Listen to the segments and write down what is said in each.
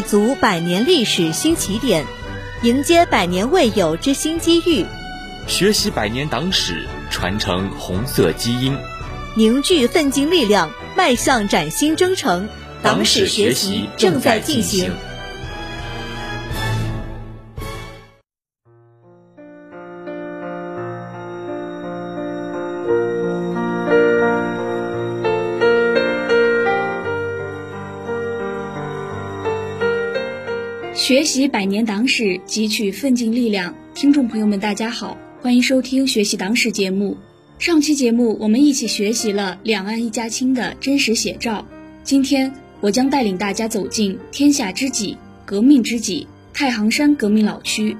立足百年历史新起点，迎接百年未有之新机遇，学习百年党史，传承红色基因，凝聚奋进力量，迈向崭新征程。党史学习正在进行。学习百年党史，汲取奋进力量。听众朋友们，大家好，欢迎收听《学习党史》节目。上期节目我们一起学习了两岸一家亲的真实写照。今天我将带领大家走进天下知己、革命知己太行山革命老区。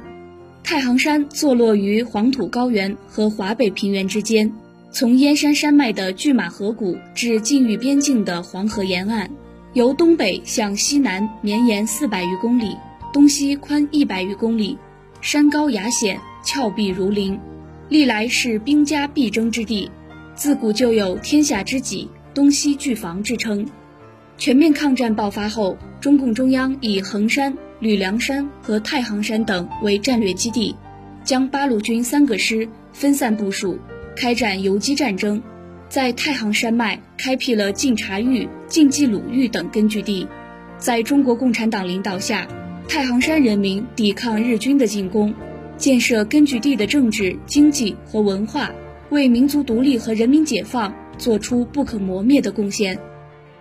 太行山坐落于黄土高原和华北平原之间，从燕山山脉的拒马河谷至晋豫边境的黄河沿岸，由东北向西南绵延四百余公里。东西宽一百余公里，山高崖险，峭壁如林，历来是兵家必争之地。自古就有“天下知己，东西俱防”之称。全面抗战爆发后，中共中央以衡山、吕梁山和太行山等为战略基地，将八路军三个师分散部署，开展游击战争，在太行山脉开辟了晋察豫、晋冀鲁豫等根据地。在中国共产党领导下，太行山人民抵抗日军的进攻，建设根据地的政治、经济和文化，为民族独立和人民解放做出不可磨灭的贡献。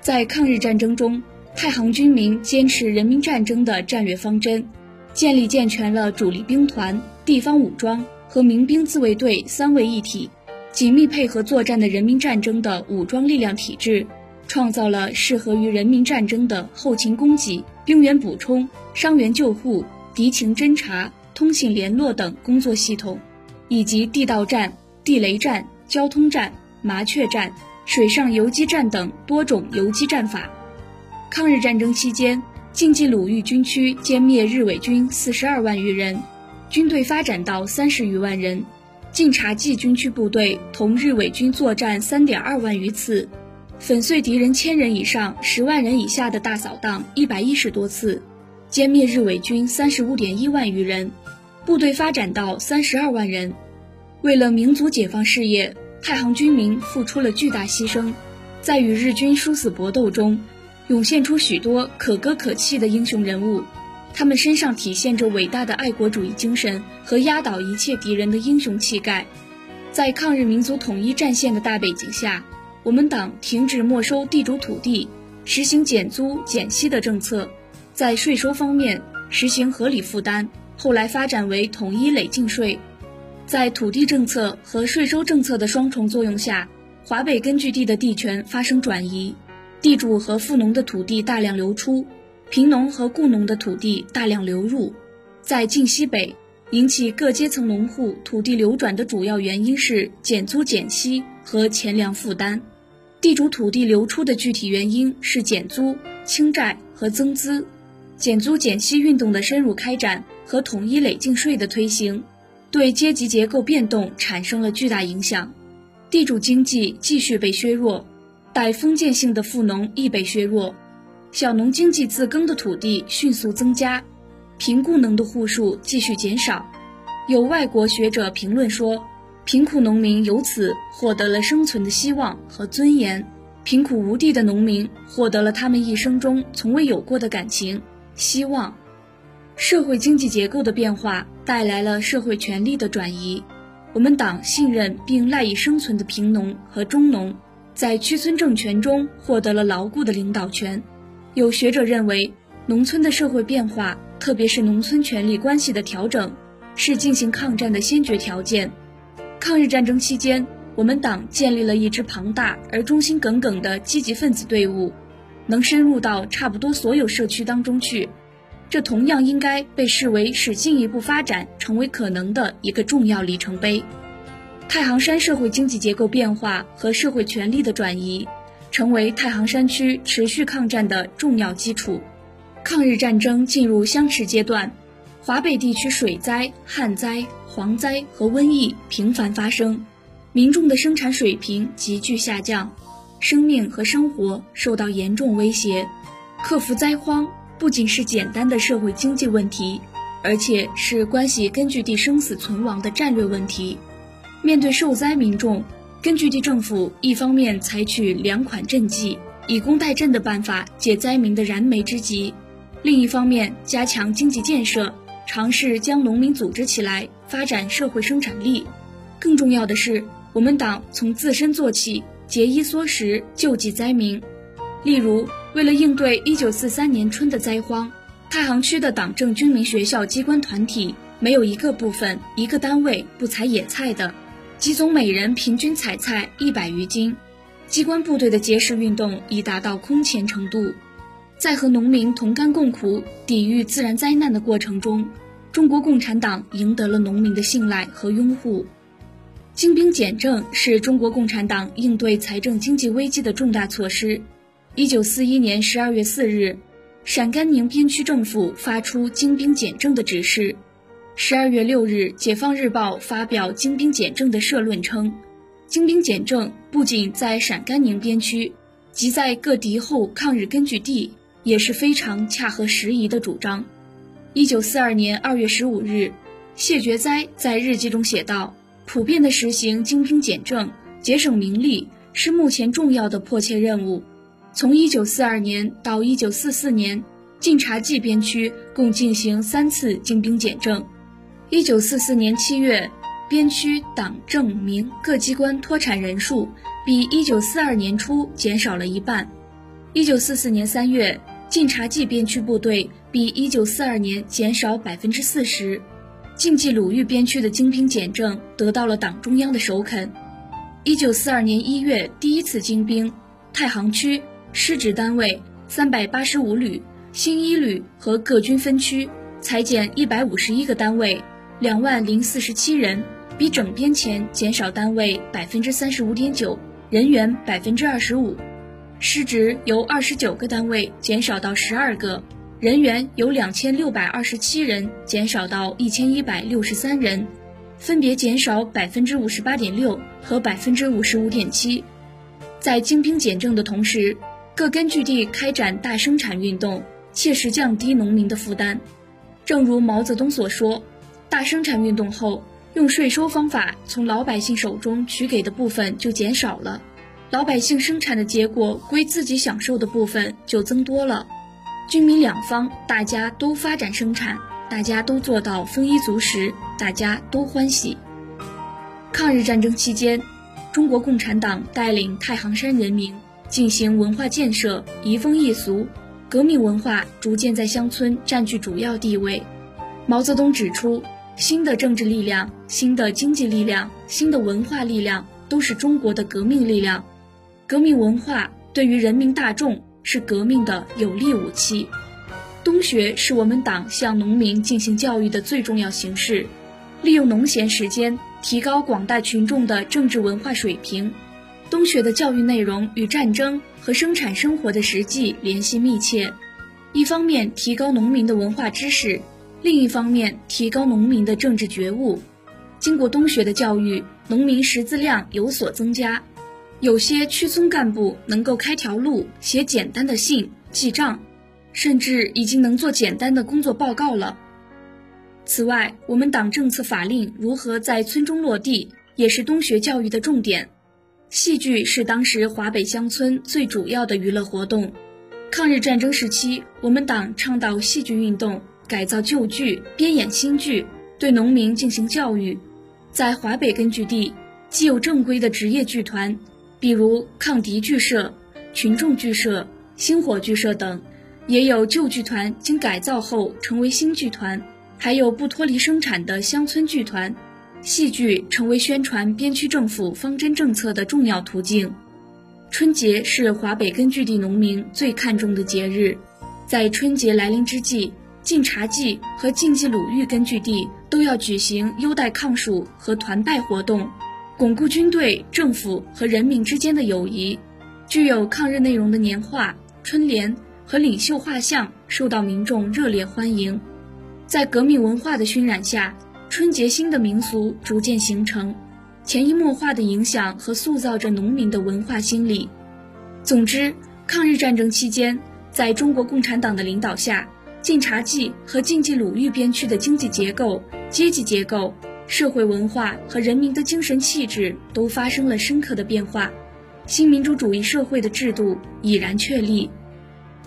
在抗日战争中，太行军民坚持人民战争的战略方针，建立健全了主力兵团、地方武装和民兵自卫队三位一体，紧密配合作战的人民战争的武装力量体制。创造了适合于人民战争的后勤供给、兵员补充、伤员救护、敌情侦察、通信联络等工作系统，以及地道战、地雷战、交通战、麻雀战、水上游击战等多种游击战法。抗日战争期间，晋冀鲁豫军区歼灭日伪军四十二万余人，军队发展到三十余万人；晋察冀军区部队同日伪军作战三点二万余次。粉碎敌人千人以上、十万人以下的大扫荡一百一十多次，歼灭日伪军三十五点一万余人，部队发展到三十二万人。为了民族解放事业，太行军民付出了巨大牺牲，在与日军殊死搏斗中，涌现出许多可歌可泣的英雄人物，他们身上体现着伟大的爱国主义精神和压倒一切敌人的英雄气概。在抗日民族统一战线的大背景下。我们党停止没收地主土地，实行减租减息的政策，在税收方面实行合理负担，后来发展为统一累进税。在土地政策和税收政策的双重作用下，华北根据地的地权发生转移，地主和富农的土地大量流出，贫农和雇农的土地大量流入。在晋西北，引起各阶层农户土地流转的主要原因是减租减息和钱粮负担。地主土地流出的具体原因是减租、清债和增资，减租减息运动的深入开展和统一累进税的推行，对阶级结构变动产生了巨大影响。地主经济继续被削弱，带封建性的富农亦被削弱，小农经济自耕的土地迅速增加，贫雇农的户数继续减少。有外国学者评论说。贫苦农民由此获得了生存的希望和尊严，贫苦无地的农民获得了他们一生中从未有过的感情、希望。社会经济结构的变化带来了社会权力的转移。我们党信任并赖以生存的贫农和中农，在区村政权中获得了牢固的领导权。有学者认为，农村的社会变化，特别是农村权力关系的调整，是进行抗战的先决条件。抗日战争期间，我们党建立了一支庞大而忠心耿耿的积极分子队伍，能深入到差不多所有社区当中去。这同样应该被视为使进一步发展成为可能的一个重要里程碑。太行山社会经济结构变化和社会权力的转移，成为太行山区持续抗战的重要基础。抗日战争进入相持阶段，华北地区水灾、旱灾。蝗灾和瘟疫频繁发生，民众的生产水平急剧下降，生命和生活受到严重威胁。克服灾荒，不仅是简单的社会经济问题，而且是关系根据地生死存亡的战略问题。面对受灾民众，根据地政府一方面采取粮款赈济、以工代赈的办法解灾民的燃眉之急，另一方面加强经济建设，尝试将农民组织起来，发展社会生产力。更重要的是，我们党从自身做起，节衣缩食，救济灾民。例如，为了应对1943年春的灾荒，太行区的党政军民学校机关团体没有一个部分、一个单位不采野菜的，集总每人平均采菜一百余斤。机关部队的节食运动已达到空前程度。在和农民同甘共苦、抵御自然灾难的过程中，中国共产党赢得了农民的信赖和拥护。精兵简政是中国共产党应对财政经济危机的重大措施。一九四一年十二月四日，陕甘宁边区政府发出精兵简政的指示。十二月六日，《解放日报》发表精兵简政的社论称，精兵简政不仅在陕甘宁边区，即在各敌后抗日根据地也是非常恰合时宜的主张。一九四二年二月十五日，谢觉哉在日记中写道。普遍的实行精兵简政、节省民力是目前重要的迫切任务。从1942年到1944年，晋察冀边区共进行三次精兵简政。1944年7月，边区党政民各机关脱产人数比1942年初减少了一半。1944年3月，晋察冀边区部队比1942年减少百分之四十。晋冀鲁豫边区的精兵简政得到了党中央的首肯。一九四二年一月，第一次精兵，太行区师职单位三百八十五旅、新一旅和各军分区裁减一百五十一个单位，两万零四十七人，比整编前减少单位百分之三十五点九，人员百分之二十五，师职由二十九个单位减少到十二个。人员由两千六百二十七人减少到一千一百六十三人，分别减少百分之五十八点六和百分之五十五点七。在精兵简政的同时，各根据地开展大生产运动，切实降低农民的负担。正如毛泽东所说，大生产运动后，用税收方法从老百姓手中取给的部分就减少了，老百姓生产的结果归自己享受的部分就增多了。军民两方，大家都发展生产，大家都做到丰衣足食，大家都欢喜。抗日战争期间，中国共产党带领太行山人民进行文化建设，移风易俗，革命文化逐渐在乡村占据主要地位。毛泽东指出，新的政治力量、新的经济力量、新的文化力量，都是中国的革命力量。革命文化对于人民大众。是革命的有力武器。冬学是我们党向农民进行教育的最重要形式，利用农闲时间提高广大群众的政治文化水平。冬学的教育内容与战争和生产生活的实际联系密切，一方面提高农民的文化知识，另一方面提高农民的政治觉悟。经过冬学的教育，农民识字量有所增加。有些区村干部能够开条路、写简单的信、记账，甚至已经能做简单的工作报告了。此外，我们党政策法令如何在村中落地，也是冬学教育的重点。戏剧是当时华北乡村最主要的娱乐活动。抗日战争时期，我们党倡导戏剧运动，改造旧剧，编演新剧，对农民进行教育。在华北根据地，既有正规的职业剧团。比如抗敌剧社、群众剧社、星火剧社等，也有旧剧团经改造后成为新剧团，还有不脱离生产的乡村剧团。戏剧成为宣传边区政府方针政策的重要途径。春节是华北根据地农民最看重的节日，在春节来临之际，晋察冀和晋冀鲁豫根据地都要举行优待抗暑和团拜活动。巩固军队、政府和人民之间的友谊，具有抗日内容的年画、春联和领袖画像受到民众热烈欢迎。在革命文化的熏染下，春节新的民俗逐渐形成，潜移默化的影响和塑造着农民的文化心理。总之，抗日战争期间，在中国共产党的领导下，晋察冀和晋冀鲁豫边区的经济结构、阶级结构、社会文化和人民的精神气质都发生了深刻的变化，新民主主义社会的制度已然确立。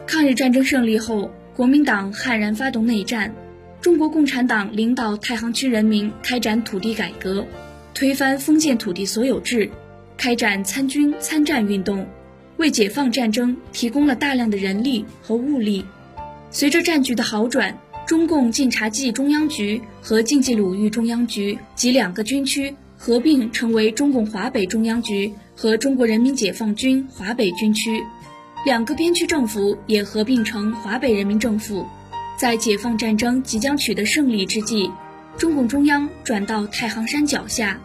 抗日战争胜利后，国民党悍然发动内战，中国共产党领导太行区人民开展土地改革，推翻封建土地所有制，开展参军参战运动。为解放战争提供了大量的人力和物力。随着战局的好转，中共晋察冀中央局和晋冀鲁豫中央局及两个军区合并成为中共华北中央局和中国人民解放军华北军区，两个边区政府也合并成华北人民政府。在解放战争即将取得胜利之际，中共中央转到太行山脚下。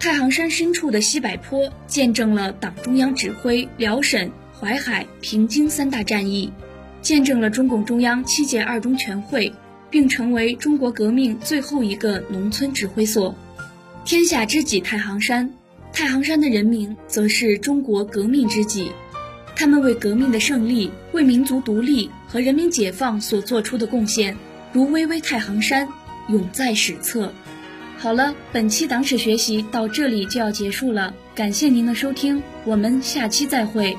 太行山深处的西柏坡，见证了党中央指挥辽沈、淮海、平津三大战役，见证了中共中央七届二中全会，并成为中国革命最后一个农村指挥所。天下知己太行山，太行山的人民则是中国革命知己，他们为革命的胜利、为民族独立和人民解放所做出的贡献，如巍巍太行山，永在史册。好了，本期党史学习到这里就要结束了，感谢您的收听，我们下期再会。